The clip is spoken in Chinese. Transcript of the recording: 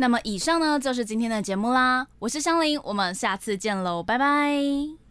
那么以上呢就是今天的节目啦。我是香菱我们下次见喽拜拜。